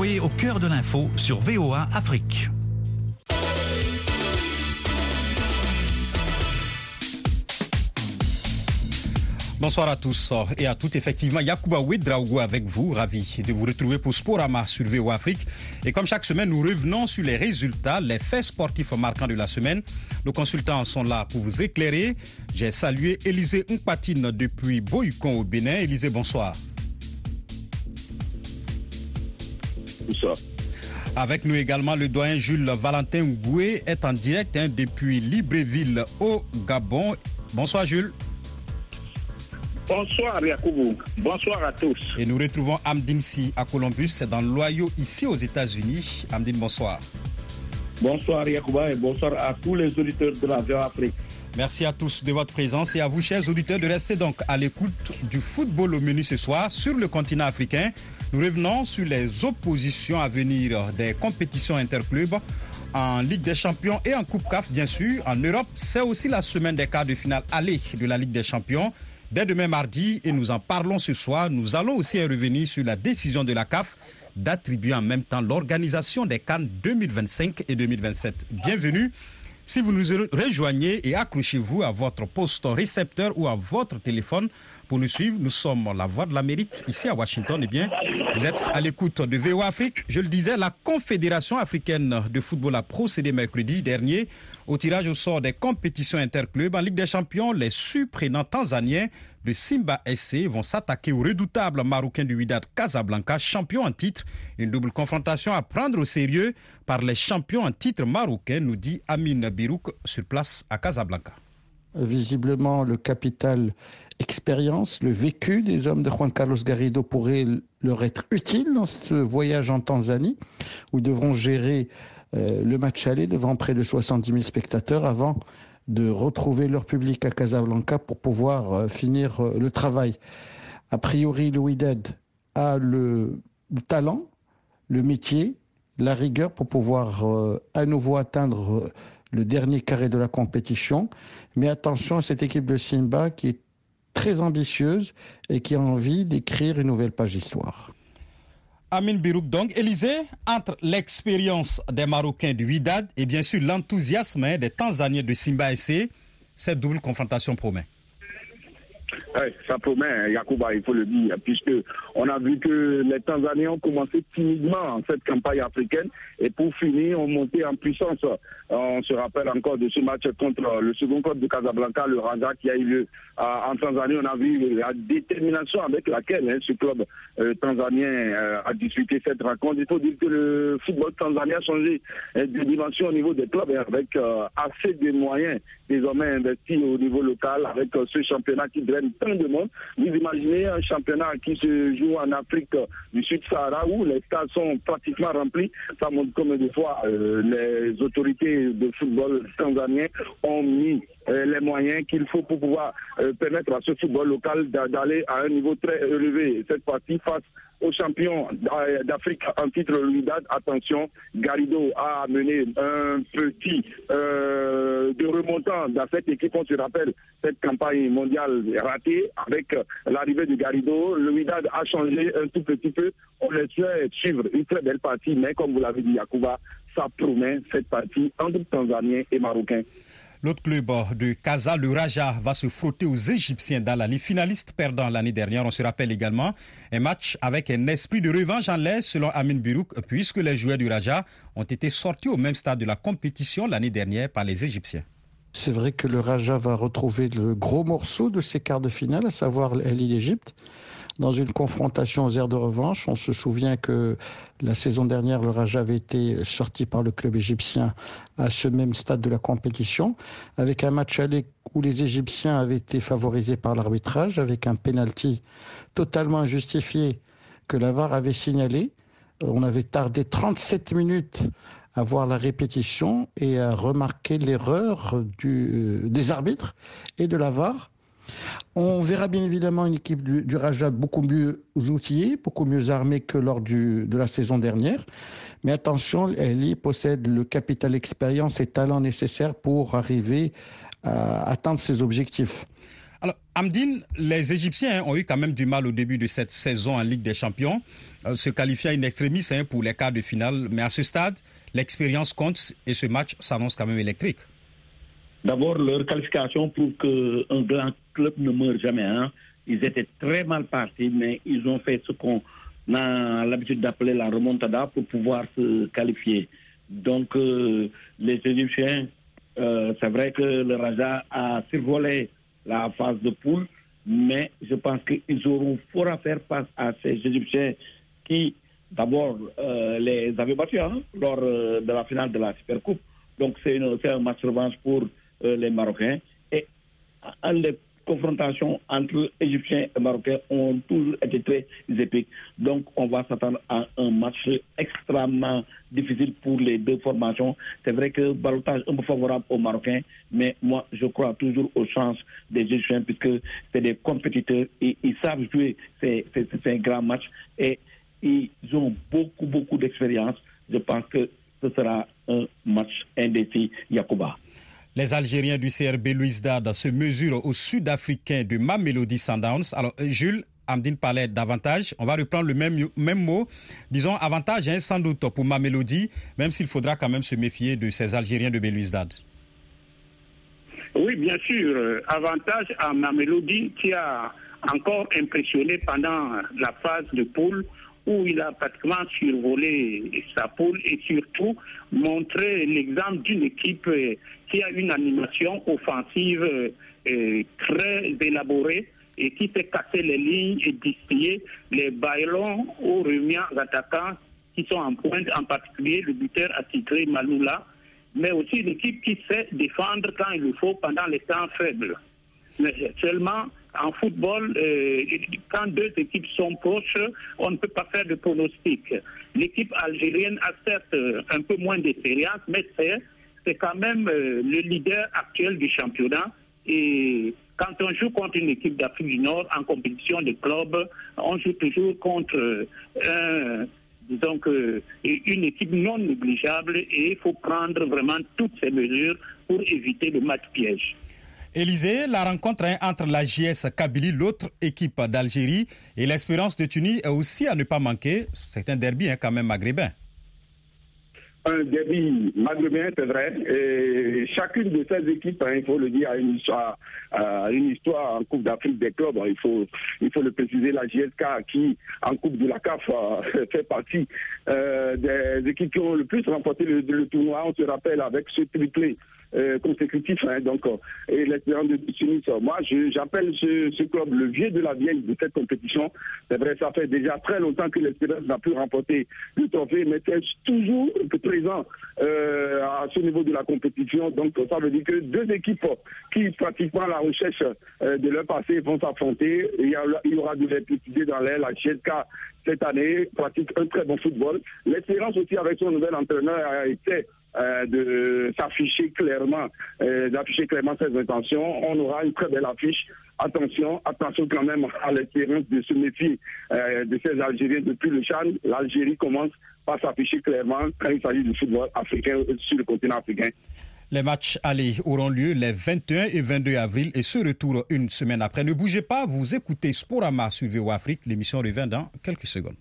Au cœur de l'info sur VOA Afrique. Bonsoir à tous et à toutes. Effectivement, Yacouba Ouedraogo avec vous. Ravi de vous retrouver pour Sporama sur VO Afrique. Et comme chaque semaine, nous revenons sur les résultats, les faits sportifs marquants de la semaine. Nos consultants sont là pour vous éclairer. J'ai salué Élisée Mpatine depuis Boycon au Bénin. Élisée, bonsoir. Avec nous également, le doyen Jules Valentin Goué est en direct hein, depuis Libreville au Gabon. Bonsoir Jules. Bonsoir Yacoubou, bonsoir à tous. Et nous retrouvons Amdine Si à Columbus, dans l'Ohio, ici aux États-Unis. Amdine, bonsoir. Bonsoir Yacouba et bonsoir à tous les auditeurs de la Afrique. Merci à tous de votre présence et à vous, chers auditeurs, de rester donc à l'écoute du football au menu ce soir sur le continent africain. Nous revenons sur les oppositions à venir des compétitions interclubs en Ligue des Champions et en Coupe CAF, bien sûr. En Europe, c'est aussi la semaine des quarts de finale aller de la Ligue des Champions dès demain mardi et nous en parlons ce soir. Nous allons aussi revenir sur la décision de la CAF d'attribuer en même temps l'organisation des Cannes 2025 et 2027. Bienvenue. Si vous nous rejoignez et accrochez-vous à votre poste récepteur ou à votre téléphone pour nous suivre, nous sommes la voix de l'Amérique ici à Washington. Eh bien, vous êtes à l'écoute de VOA Afrique. Je le disais, la Confédération africaine de football a procédé mercredi dernier au tirage au sort des compétitions interclubs en Ligue des Champions. Les surprenants tanzaniens de Simba SC vont s'attaquer au redoutable marocain du Wydad Casablanca, champion en titre. Une double confrontation à prendre au sérieux par les champions en titre marocains, nous dit Amine Birouk sur place à Casablanca. Visiblement, le capital expérience, le vécu des hommes de Juan Carlos Garrido pourrait leur être utile dans ce voyage en Tanzanie, où ils devront gérer euh, le match aller devant près de 70 000 spectateurs avant de retrouver leur public à Casablanca pour pouvoir euh, finir euh, le travail. A priori, Louis Dead a le, talent, le métier, la rigueur pour pouvoir à nouveau atteindre le dernier carré de la compétition. Mais attention à cette équipe de Simba qui est très ambitieuse et qui a envie d'écrire une nouvelle page d'histoire. Amin Birouk, donc, Élysée, entre l'expérience des Marocains du Widad et bien sûr l'enthousiasme des Tanzaniens de Simba SC, cette double confrontation promet. Oui, ça promet, hein, Yacouba, il faut le dire, puisque on a vu que les Tanzaniens ont commencé timidement cette campagne africaine et pour finir, ont monté en puissance. On se rappelle encore de ce match contre le second club de Casablanca, le Raja, qui a eu lieu en Tanzanie. On a vu la détermination avec laquelle hein, ce club euh, tanzanien euh, a disputé cette rencontre. Il faut dire que le football tanzanien a changé euh, de dimension au niveau des clubs avec assez de moyens désormais investis au niveau local avec ce championnat qui draine tant de monde. Vous imaginez un championnat qui se joue en Afrique du Sud-Sahara où les stades sont pratiquement remplis. Ça montre comme des fois les autorités de football tanzanien ont mis euh, les moyens qu'il faut pour pouvoir euh, permettre à ce football local d'aller à un niveau très élevé. Cette partie face aux champions d'Afrique en titre l'UIDAD. Attention, Garrido a mené un petit euh, de remontant dans cette équipe. On se rappelle cette campagne mondiale ratée avec l'arrivée de Garrido. Le a changé un tout petit peu. On laissait suivre une très belle partie, mais comme vous l'avez dit, Yakuba, ça promet cette partie entre Tanzaniens et Marocains. L'autre club de Casa, le Raja, va se frotter aux Égyptiens dans la finaliste perdant l'année dernière. On se rappelle également un match avec un esprit de revanche en l'air selon Amin Birouk, puisque les joueurs du Raja ont été sortis au même stade de la compétition l'année dernière par les Égyptiens. C'est vrai que le Raja va retrouver le gros morceau de ses quarts de finale, à savoir l'île d'Égypte dans une confrontation aux airs de revanche. On se souvient que la saison dernière, le Raja avait été sorti par le club égyptien à ce même stade de la compétition, avec un match aller où les Égyptiens avaient été favorisés par l'arbitrage, avec un penalty totalement injustifié que la VAR avait signalé. On avait tardé 37 minutes à voir la répétition et à remarquer l'erreur des arbitres et de la VAR. On verra bien évidemment une équipe du, Raja beaucoup mieux outillée, beaucoup mieux armée que lors de la saison dernière. Mais attention, elle possède le capital expérience et talent nécessaire pour arriver à atteindre ses objectifs. Alors, Amdine, les Égyptiens ont eu quand même du mal au début de cette saison en Ligue des Champions, euh, se qualifiant in extremis hein, pour les quarts de finale. Mais à ce stade, l'expérience compte et ce match s'annonce quand même électrique. D'abord, leur qualification prouve qu'un grand club ne meurt jamais. Hein. Ils étaient très mal partis, mais ils ont fait ce qu'on a l'habitude d'appeler la remontada pour pouvoir se qualifier. Donc, euh, les Égyptiens, euh, c'est vrai que le Raja a survolé la phase de poule, mais je pense qu'ils auront fort à faire face à ces Égyptiens qui, d'abord, euh, les avaient battus hein, lors de la finale de la Supercoupe. Donc, c'est un match revanche pour euh, les Marocains. Et les confrontations entre Égyptiens et Marocains ont toujours été très épiques. Donc, on va s'attendre à un match extrêmement difficile pour les deux formations. C'est vrai que balotage un peu favorable aux Marocains, mais moi, je crois toujours aux chances des Égyptiens puisque c'est des compétiteurs ils savent jouer C'est un grand match et ils ont beaucoup, beaucoup d'expérience. Je pense que ce sera un match indécis, Yacouba. Les Algériens du CRB Louis se mesurent aux Sud-Africains de Mamelody Sundowns. Alors, euh, Jules, Amdine parlait d'avantage. On va reprendre le même, même mot. Disons avantage hein, sans doute pour Mamelody, même s'il faudra quand même se méfier de ces Algériens de Belouizdad. Oui, bien sûr. Avantage à Mamelody qui a encore impressionné pendant la phase de poule où il a pratiquement survolé sa poule et surtout montré l'exemple d'une équipe euh, qui a une animation offensive euh, très élaborée et qui fait casser les lignes et distiller les ballons aux remuants attaquants qui sont en pointe, en particulier le buteur attitré Maloula, mais aussi une équipe qui sait défendre quand il le faut pendant les temps faibles. Mais seulement en football, euh, quand deux équipes sont proches, on ne peut pas faire de pronostic. L'équipe algérienne a certes euh, un peu moins d'expérience, mais c'est quand même euh, le leader actuel du championnat. Et quand on joue contre une équipe d'Afrique du Nord en compétition de club, on joue toujours contre disons une équipe non négligeable et il faut prendre vraiment toutes ces mesures pour éviter le match piège. Élysée, la rencontre entre la JS Kabylie, l'autre équipe d'Algérie, et l'Espérance de Tunis est aussi à ne pas manquer. C'est un derby hein, quand même maghrébin. Un derby maghrébin, c'est vrai. Et chacune de ces équipes, hein, il faut le dire, a une histoire, une histoire en Coupe d'Afrique des clubs. Il faut, il faut le préciser, la JSK qui, en Coupe de la CAF, fait partie euh, des équipes qui ont le plus remporté le, tournoi. On se rappelle avec ce triplé euh, consécutif. Hein, donc, euh, et l'espérance de Tunis. Moi, j'appelle ce, ce, club le vieux de la vieille de cette compétition. C'est vrai, ça fait déjà très longtemps que l'espérance n'a plus remporté le trophée, mais c'est toujours présent euh, à ce niveau de la compétition. Donc, ça veut dire que deux équipes qui pratiquement la recherche euh, de leur passé vont s'affronter. Il, y aura de l'électricité dans l'air. La GSK, cette année, pratique un très bon football. L'espérance aussi, avec son nouvel entraîneur, a été euh, de s'afficher clairement, d'afficher clairement ses intentions. On aura une très belle affiche. Attention, attention quand même à l'espérance de se méfier euh, de ces Algériens depuis le Chan. L'Algérie commence par s'afficher clairement quand il s'agit du football africain sur le continent africain. Les matchs allés auront lieu les 21 et 22 avril et ce retour une semaine après. Ne bougez pas, vous écoutez Sporama sur VO. L'émission revient dans quelques secondes.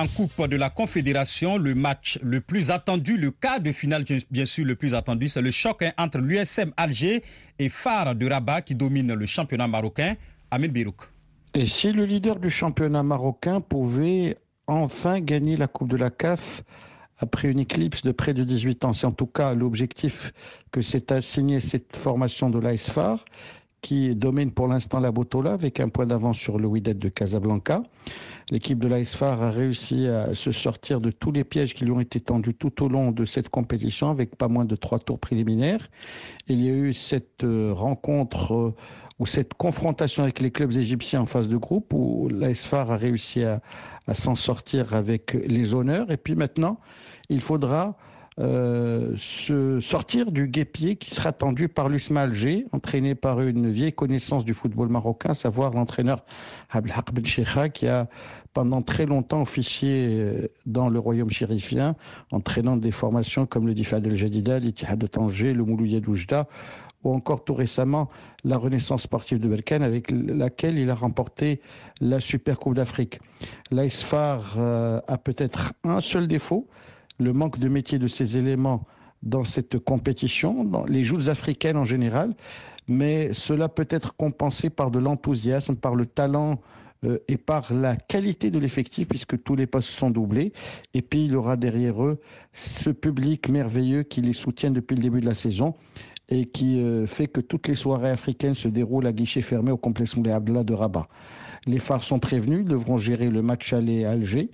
En Coupe de la Confédération, le match le plus attendu, le quart de finale bien sûr le plus attendu, c'est le choc hein, entre l'USM Alger et Phare de Rabat qui domine le championnat marocain. Amin Birouk. Et si le leader du championnat marocain pouvait enfin gagner la Coupe de la CAF après une éclipse de près de 18 ans, c'est en tout cas l'objectif que s'est assigné cette formation de l'ASFAR qui domine pour l'instant la Botola avec un point d'avance sur le Wydad de Casablanca. L'équipe de l'ASFAR a réussi à se sortir de tous les pièges qui lui ont été tendus tout au long de cette compétition avec pas moins de trois tours préliminaires. Il y a eu cette euh, rencontre euh, ou cette confrontation avec les clubs égyptiens en phase de groupe où l'ASFAR a réussi à, à s'en sortir avec les honneurs. Et puis maintenant, il faudra euh, se sortir du guépier qui sera tendu par l'USMA Alger, entraîné par une vieille connaissance du football marocain, à savoir l'entraîneur Abdelhak Ben qui a pendant très longtemps officier dans le royaume chérifien, entraînant des formations comme le Difad el Jadida, l'Ittihad de Tanger, le Moulouya d'Oujda, ou encore tout récemment la Renaissance sportive de Berkane avec laquelle il a remporté la Super Coupe d'Afrique. L'ISFAR euh, a peut-être un seul défaut, le manque de métier de ses éléments dans cette compétition, dans les joutes africaines en général, mais cela peut être compensé par de l'enthousiasme, par le talent euh, et par la qualité de l'effectif, puisque tous les postes sont doublés. Et puis, il aura derrière eux ce public merveilleux qui les soutient depuis le début de la saison et qui euh, fait que toutes les soirées africaines se déroulent à guichet fermé au complexe Moulay Abdallah de Rabat. Les phares sont prévenus, devront gérer le match aller à Alger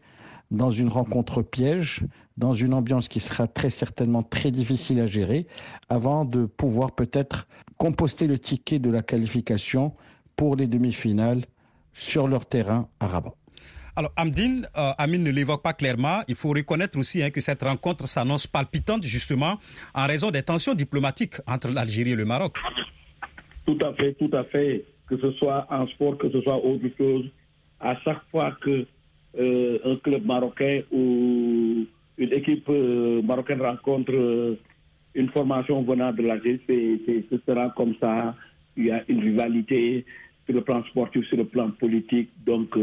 dans une rencontre piège, dans une ambiance qui sera très certainement très difficile à gérer, avant de pouvoir peut-être composter le ticket de la qualification pour les demi-finales sur leur terrain à Rabat. Alors, Amdine, euh, Amine ne l'évoque pas clairement. Il faut reconnaître aussi hein, que cette rencontre s'annonce palpitante, justement, en raison des tensions diplomatiques entre l'Algérie et le Maroc. Tout à fait, tout à fait. Que ce soit en sport, que ce soit autre chose. À chaque fois que euh, un club marocain ou une équipe euh, marocaine rencontre une formation venant de l'Algérie, ce sera comme ça. Il y a une rivalité sur le plan sportif, sur le plan politique. Donc,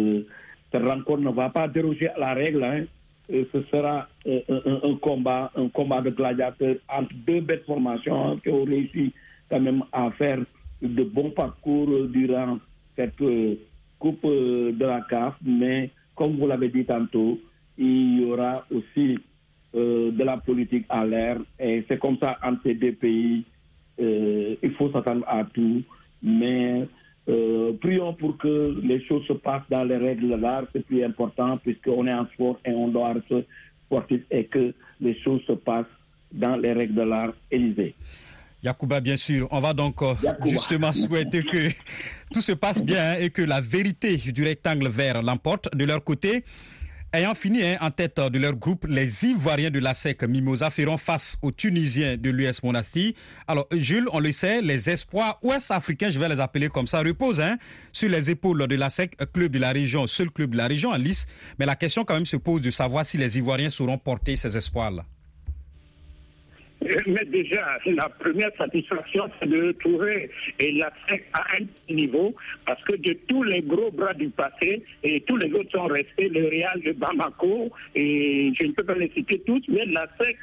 cette rencontre ne va pas déroger à la règle. Hein. ce sera euh, un, combat, un combat de gladiateurs entre deux belles formations qui ont réussi quand même à faire de bons parcours durant cette euh, Coupe euh, de la CAF. Mais comme vous l'avez dit tantôt, il y aura aussi de la politique à l'air. Et c'est comme ça entre ces deux pays. il faut s'attendre à tout. Mais euh, prions pour que les choses se passent dans les règles de l'art, c'est plus important puisqu'on est en sport et on doit être sportif et que les choses se passent dans les règles de l'art Élysée. Yacouba, bien sûr. On va donc euh, justement souhaiter que tout se passe bien et que la vérité du rectangle vert l'emporte. De leur côté, Ayant fini hein, en tête de leur groupe, les Ivoiriens de la SEC Mimosa feront face aux Tunisiens de l'US Monastir. Alors, Jules, on le sait, les espoirs ouest-africains, je vais les appeler comme ça, reposent hein, sur les épaules de la SEC, club de la région, seul club de la région en lice. Mais la question quand même se pose de savoir si les Ivoiriens sauront porter ces espoirs-là. Mais déjà, la première satisfaction, c'est de trouver la SEC à un niveau, parce que de tous les gros bras du passé, et tous les autres sont restés, le Real de Bamako, et je ne peux pas les citer tous, mais la SEC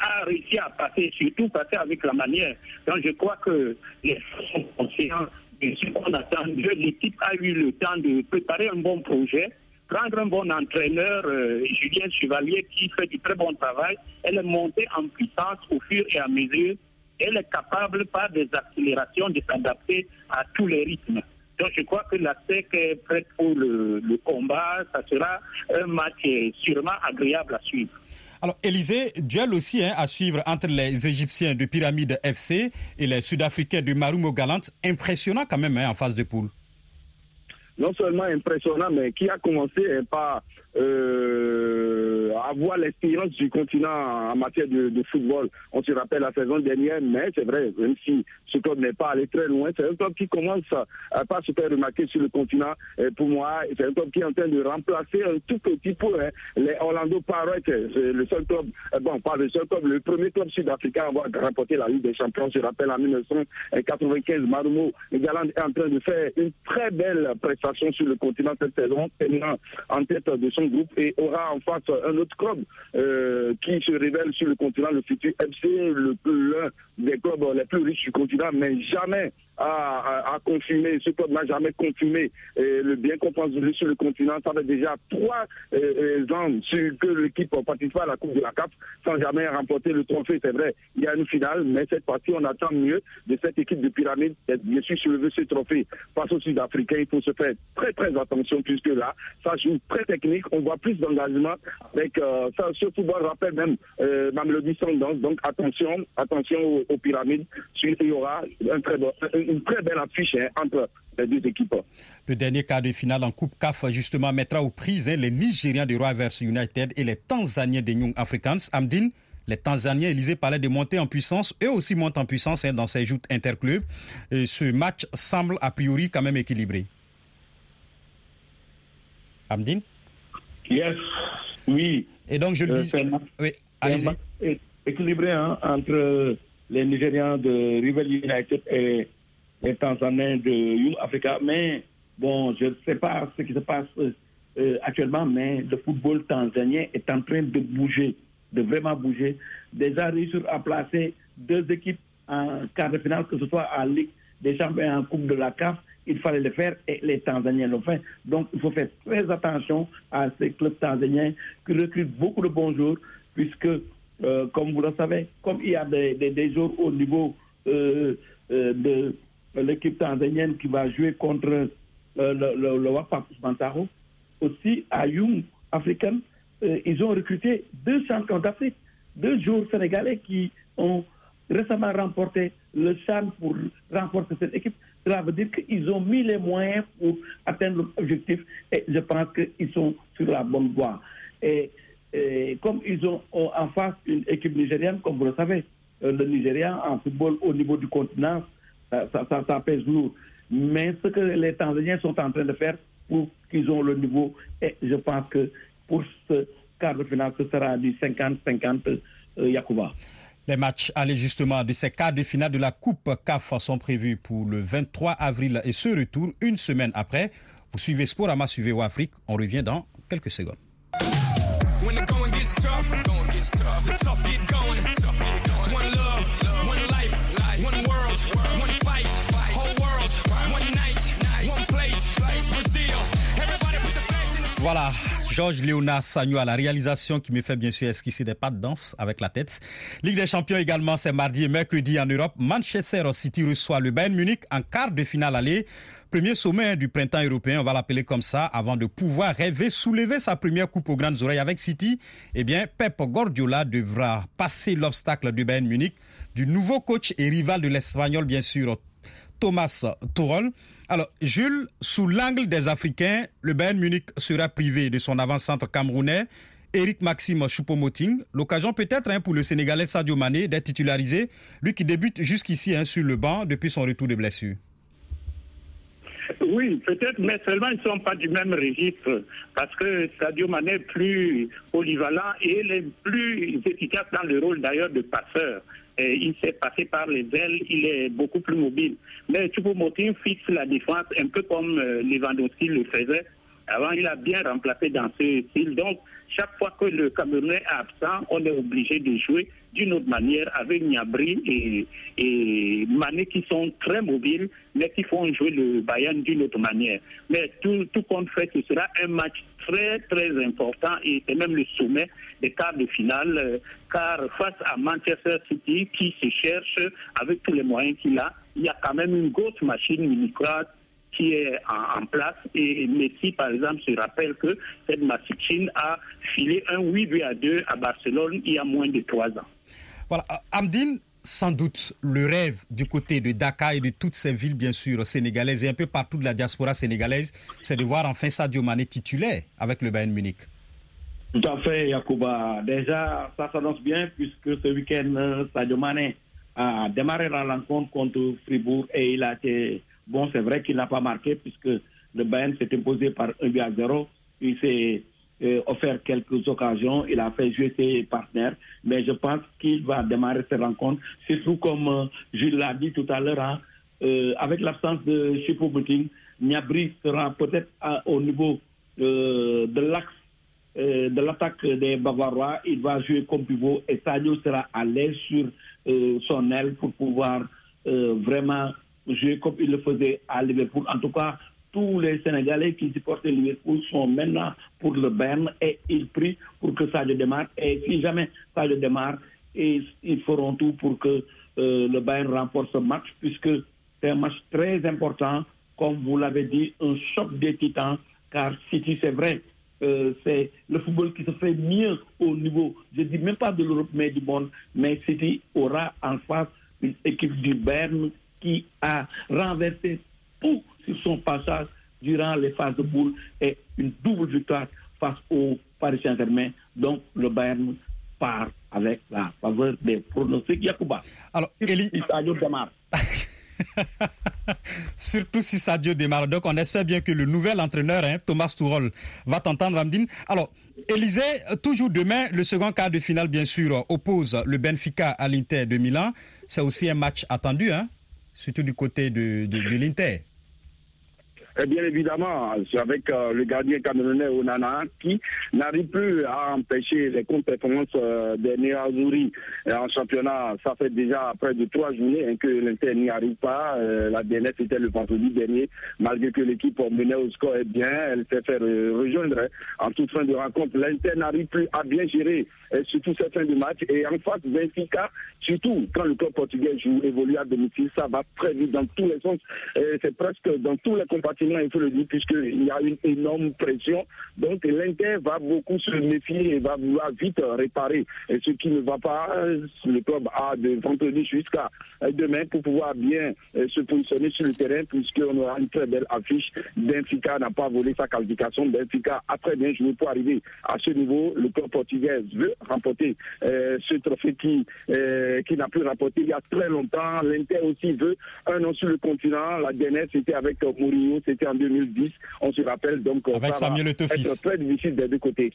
a réussi à passer, surtout passer avec la manière. Donc je crois que les sont conscients de ce qu'on attend. L'équipe a eu le temps de préparer un bon projet prendre un bon entraîneur, euh, Julien Chevalier, qui fait du très bon travail, elle est montée en puissance au fur et à mesure. Elle est capable, par des accélérations, de s'adapter à tous les rythmes. Donc je crois que la SEC est prête pour le, combat. Ça sera un match sûrement agréable à suivre. Alors, Élisée, duel aussi hein, à suivre entre les Égyptiens de Pyramide FC et les Sud-Africains de Marumo Galante. Impressionnant quand même hein, en phase de poule non seulement impressionnant, mais qui a commencé par euh, avoir l'expérience du continent en matière de, football. On se rappelle la saison dernière, mais c'est vrai, même si ce club n'est pas allé très loin, c'est un club qui commence à pas se faire remarquer sur le continent. Et pour moi, c'est un club qui est en train de remplacer un tout petit peu hein, les Orlando Pirates. C'est le seul club, euh, bon, pas le seul club, le premier club sud-africain à avoir remporté la Ligue des Champions. Je rappelle en 1995, Marumo Galant est en train de faire une très belle prestation sur le continent cette saison, terminant en tête de son groupe et aura en face un autre euh, qui se révèle sur le continent, le futur FC, l'un clubs les plus riches du continent, mais jamais a, confirmé, ce club n'a jamais confirmé le bien qu'on pense de sur le continent. Ça fait déjà trois euh, ans que l'équipe participe à la Coupe de la CAF sans jamais remporter le trophée. C'est vrai, il y a une finale, mais cette partie, on attend mieux de cette équipe de pyramide d'être bien sûr soulever ce trophée. Face aux Sud-Africains, il faut se faire très très attention puisque là, ça joue très technique. On voit plus d'engagement avec euh, ça. Ce football rappelle même euh, ma mélodie. Donc attention, attention aux, pyramides. Il y aura un très bon, une très belle affiche hein, entre les deux équipes. Le dernier quart de finale en Coupe CAF, justement, mettra aux prises hein, les Nigériens de Royal United et les Tanzaniens des Young Africans. Amdine, les Tanzaniens, Élysée parlait de monter en puissance. Eux aussi montent en puissance hein, dans ces joutes interclubs. Et ce match semble a priori quand même équilibré. Amdine? Yes, oui. Et donc, je le Euh, dis. Oui, allez-y. équilibré hein, entre les Nigérians de River United et les Tanzaniens de Young Africa. Mais bon, je ne sais pas ce qui se passe euh, actuellement, mais le football tanzanien est en train de bouger, de vraiment bouger. Déjà réussir à placer deux équipes en quart de finale, que ce soit en Ligue des Champions et en Coupe de la CAF, il fallait le faire et les Tanzaniens l'ont fait. Donc il faut faire très attention à ces clubs tanzaniens qui recrutent beaucoup de bons joueurs, puisque, euh, comme vous le savez, comme il y a des, joueurs au niveau euh, euh, de l'équipe tanzanienne qui va jouer contre le, le, le aussi à Young African, euh, ils ont recruté deux champions d'Afrique, deux joueurs sénégalais qui ont récemment remporté le Chan pour renforcer cette équipe. Cela veut dire qu'ils ont mis les moyens pour atteindre l'objectif et je pense qu'ils sont sur la bonne voie. Et comme ils ont en face une équipe nigérienne, comme vous le savez, euh, le Nigeria en football au niveau du continent, ça, ça, ça- pèse lourd. Mais ce que les Tanzaniens sont en train de faire pour qu'ils ont le niveau, et je pense que pour ce quart de finale, ce sera du 50-50 euh, Yakuba. Les matchs allés justement de ces quarts de finale de la Coupe CAF sont prévus pour le 23 avril et ce retour une semaine après. Vous suivez Sporama, suivez Afrique. On revient dans quelques secondes. Voilà, Georges Léonard Sagno à la réalisation qui me fait bien sûr esquisser des pas de danse avec la tête. Ligue des champions également, c'est mardi et mercredi en Europe. Manchester City reçoit le Bayern Munich en quart de finale aller. Premier sommet du printemps européen, on va l'appeler comme ça, avant de pouvoir rêver, soulever sa première coupe aux grandes oreilles avec City. Eh bien, Pep Guardiola devra passer l'obstacle du Bayern Munich, du nouveau coach et rival de l'Espagnol, bien sûr, Thomas Tuchel. Alors, Jules, sous l'angle des Africains, le Bayern Munich sera privé de son avant-centre camerounais, Eric Maxime Choupo-Moting. L'occasion peut-être hein, pour le Sénégalais Sadio Mané d'être titularisé, lui qui débute jusqu'ici hein, sur le banc depuis son retour de blessure. Oui, peut-être, mais seulement ils ne sont pas du même registre parce que Sadio Mané est plus polyvalent et il est plus efficace dans le rôle d'ailleurs de passeur. Il s'est passé par les ailes, il est beaucoup plus mobile. Mais Choupo-Moting fixe la défense un peu comme euh, Lewandowski le faisait. Avant, il a bien remplacé dans ce style. Donc, chaque fois que le Camerounais est absent, on est obligé de jouer d'une autre manière avec Niabri et, et Mané qui sont très mobiles, mais qui font jouer le Bayern d'une autre manière. Mais tout, tout compte fait, ce sera un match très, très important et c'est même le sommet des quarts de finale, euh, car face à Manchester City qui se cherche avec tous les moyens qu'il a, il y a quand même une grosse machine minicrate qui est en, en place. Et Messi, par exemple, se rappelle que cette machine a filé un 8 buts à 2 à Barcelone il y a moins de trois ans. Voilà, Amdine, sans doute le rêve du côté de Dakar et de toutes ces villes, bien sûr, sénégalaises et un peu partout de la diaspora sénégalaise, c'est de voir enfin Sadio Mané titulaire avec le Bayern Munich. Tout à fait, Yacouba. Déjà, ça s'annonce bien puisque ce week-end, euh, Sadio Mané a démarré la rencontre contre Fribourg et il a été bon. C'est vrai qu'il n'a pas marqué puisque le Bayern s'est imposé par 1 but à 0. Il s'est euh, offert quelques occasions. Il a fait jouer ses partenaires. Mais je pense qu'il va démarrer cette rencontre. Surtout comme euh, Jules l'a dit tout à l'heure, hein, euh, avec l'absence de Chipo Bouting, Niabri sera peut-être au niveau euh, de l'axe de l'attaque des Bavarois. Il va jouer comme pivot et Sadio sera à l'aise sur son aile pour pouvoir vraiment jouer comme il le faisait à Liverpool. En tout cas, tous les Sénégalais qui supportent Liverpool sont maintenant pour le Berne et ils prient pour que Sadio démarre. Et si jamais Sadio démarre, et ils feront tout pour que euh, le Bayern remporte ce match puisque c'est un match très important, comme vous l'avez dit, un choc des titans, car City, c'est vrai, euh, c'est le football qui se fait mieux au niveau, je dis même pas de l'Europe, mais du monde, mais City aura en face une équipe du Bayern qui a renversé tout sur son passage durant les phases de boule et une double victoire face au Paris Saint-Germain. Donc le Bayern part avec la faveur des pronostics Yacouba. Alors, Eli, démarre. Surtout si Sadio démarre. Donc, on espère bien que le nouvel entraîneur, hein, Thomas Tuchel, va t'entendre, Amdine. Alors, Élysée, toujours demain, le second quart de finale, bien sûr, oppose le Benfica à l'Inter de Milan. C'est aussi un match attendu, hein, surtout du côté de, de. Et bien évidemment, avec euh, le gardien camerounais Onana qui n'arrive plus à empêcher les contre-performances euh, des Néazuri en championnat. Ça fait déjà près de trois journées hein, que l'Inter n'y arrive pas. Euh, la dernière, c'était le vendredi dernier. Malgré que l'équipe menait au score est bien, elle s'est fait rejoindre hein, en toute fin de rencontre. L'Inter n'arrive plus à bien gérer surtout cette fin de match. Et en face, Benfica, surtout quand le club portugais joue, évolue à domicile, ça va très vite dans tous les sens. C'est presque dans tous les compartiments il faut le dire, puisqu'il y a une énorme pression. Donc l'Inter va beaucoup se méfier et va vouloir vite réparer. Et ce qui ne va pas, le club a de vendredi jusqu'à demain pour pouvoir bien se positionner sur le terrain, puisqu'on aura une très belle affiche. Benfica n'a pas volé sa qualification. Benfica a très bien joué pour arriver à ce niveau. Le club portugais veut remporter euh, ce trophée qui, euh, n'a plus remporté il y a très longtemps. L'Inter aussi veut un nom sur le continent. La dernière, c'était avec Mourinho, c'était en 2010. On se rappelle donc. Avec ça Samuel C'est très difficile des deux côtés.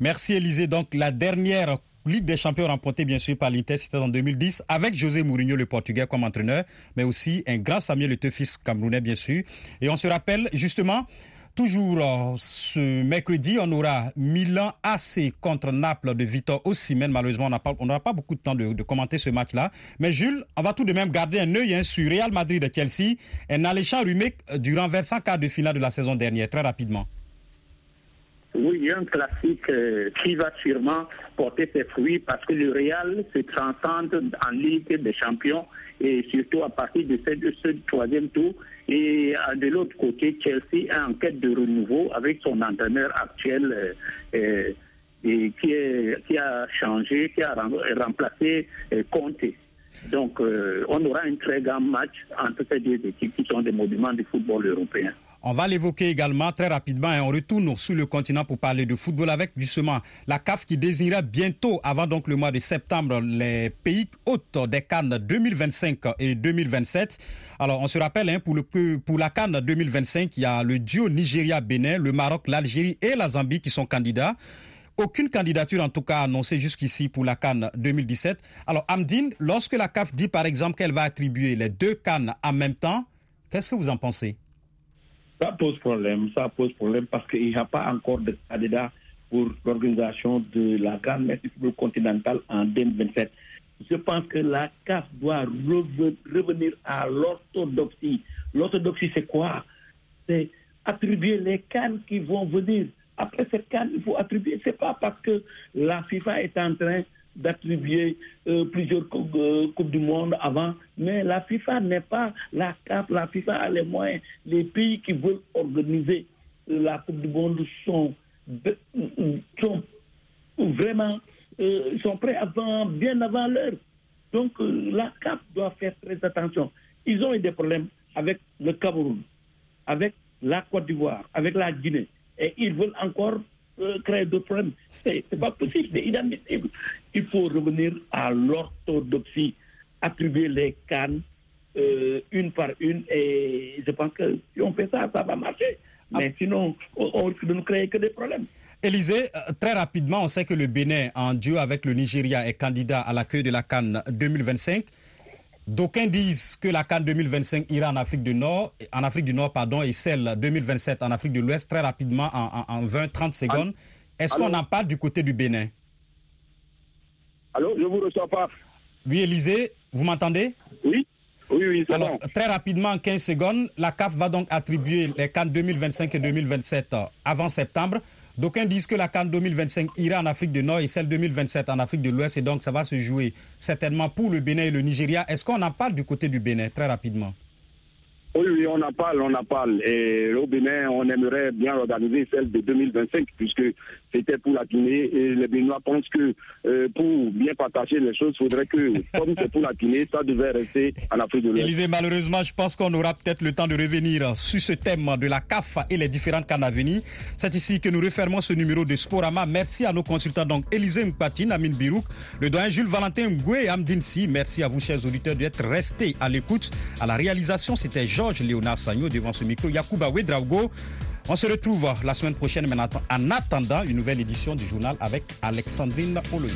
Merci Élisée. Donc la dernière Ligue des champions remportée bien sûr par l'Inter, c'était en 2010, avec José Mourinho, le Portugais, comme entraîneur, mais aussi un grand Samuel Etofis camerounais, bien sûr. Et on se rappelle justement, Toujours euh, ce mercredi, on aura Milan AC contre Naples de Victor Osimhen. Malheureusement, on n'aura pas beaucoup de temps de, commenter ce match-là. Mais Jules, on va tout de même garder un œil hein, sur Real Madrid de Chelsea, un alléchant remake du renversant quart de finale de la saison dernière, très rapidement. Oui, un classique euh, qui va sûrement porter ses fruits parce que le Real se transcende en Ligue des Champions et surtout à partir de ce troisième tour. Et de l'autre côté, Chelsea est en quête de renouveau avec son entraîneur actuel euh, euh, et qui, est, qui, a changé, qui a remplacé euh, Conte. Donc, on aura un très grand match entre ces deux équipes qui sont des monuments du football européen. On va l'évoquer également très rapidement et on retourne sur le continent pour parler de football avec justement la CAF qui désignera bientôt, avant donc le mois de septembre, les pays hôtes des Cannes 2025 et 2027. Alors on se rappelle hein, pour, le, pour la Cannes 2025, il y a le duo Nigeria-Bénin, le Maroc, l'Algérie et la Zambie qui sont candidats. Aucune candidature en tout cas annoncée jusqu'ici pour la Cannes 2017. Alors Amdine, lorsque la CAF dit par exemple qu'elle va attribuer les deux Cannes en même temps, qu'est-ce que vous en pensez? Ça pose problème, ça pose problème parce qu'il n'y a pas encore de candidat pour l'organisation de la grande messe du football continental en 2027. Je pense que la CAF doit revenir à l'orthodoxie. L'orthodoxie, c'est quoi? C'est attribuer les cannes qui vont venir. Après cette canne, il faut attribuer. C'est pas parce que la FIFA est en train d'attribuer euh, plusieurs coupes, euh, coupes, du monde avant, mais la FIFA n'est pas la CAF, la FIFA a les moyens. Les pays qui veulent organiser la Coupe du Monde sont, vraiment euh, sont prêts avant, bien avant l'heure. Donc la CAF doit faire très attention. Ils ont eu des problèmes avec le Cameroun, avec la Côte d'Ivoire, avec la Guinée, et ils veulent encore créer d'autres problèmes. C'est pas possible, c'est inadmissible. Il faut revenir à l'orthodoxie, attribuer les cannes euh, une par une, et je pense que si on fait ça, ça va marcher. Mais sinon, on risque de ne créer que des problèmes. Élisée, très rapidement, on sait que le Bénin, en duo avec le Nigeria, est candidat à l'accueil de la Cannes 2025. D'aucuns disent que la Cannes 2025 ira en Afrique du Nord, en Afrique du Nord, pardon, et celle 2027 en Afrique de l'Ouest très rapidement en, en, en 20-30 secondes. Est-ce qu'on en parle du côté du Bénin? Allô, je ne vous reçois pas. Oui, Élisée, vous m'entendez? Oui. Oui, oui, c'est Alors, bon. très rapidement, en 15 secondes, la CAF va donc attribuer les Cannes 2025 et 2027 avant septembre. D'aucuns disent que la Cannes 2025 ira en Afrique du Nord et celle 2027 en Afrique de l'Ouest. Et donc, ça va se jouer certainement pour le Bénin et le Nigeria. Est-ce qu'on en parle du côté du Bénin, très rapidement? Oui, oui, on en parle, on en parle. Et au Bénin, on aimerait bien organiser celle de 2025, puisque c'était pour la Guinée. Et les Béninois pensent que euh, pour bien partager les choses, il faudrait que, comme c'est pour la Guinée, ça devait rester en Afrique de l'Ouest. Élisée, malheureusement, je pense qu'on aura peut-être le temps de revenir sur ce thème de la CAF et les différentes cannes à venir. C'est ici que nous refermons ce numéro de Sporama. Merci à nos consultants, donc Élisée Mpatine, Amine Birouk, le doyen Jules Valentin Mboué et Amdine Si. Merci à vous, chers auditeurs, d'être restés à l'écoute. À la réalisation, c'était Georges Léonard Sagno devant ce micro, Yacouba Ouedraogo. On se retrouve la semaine prochaine, en attendant une nouvelle édition du journal avec Alexandrine Oloy.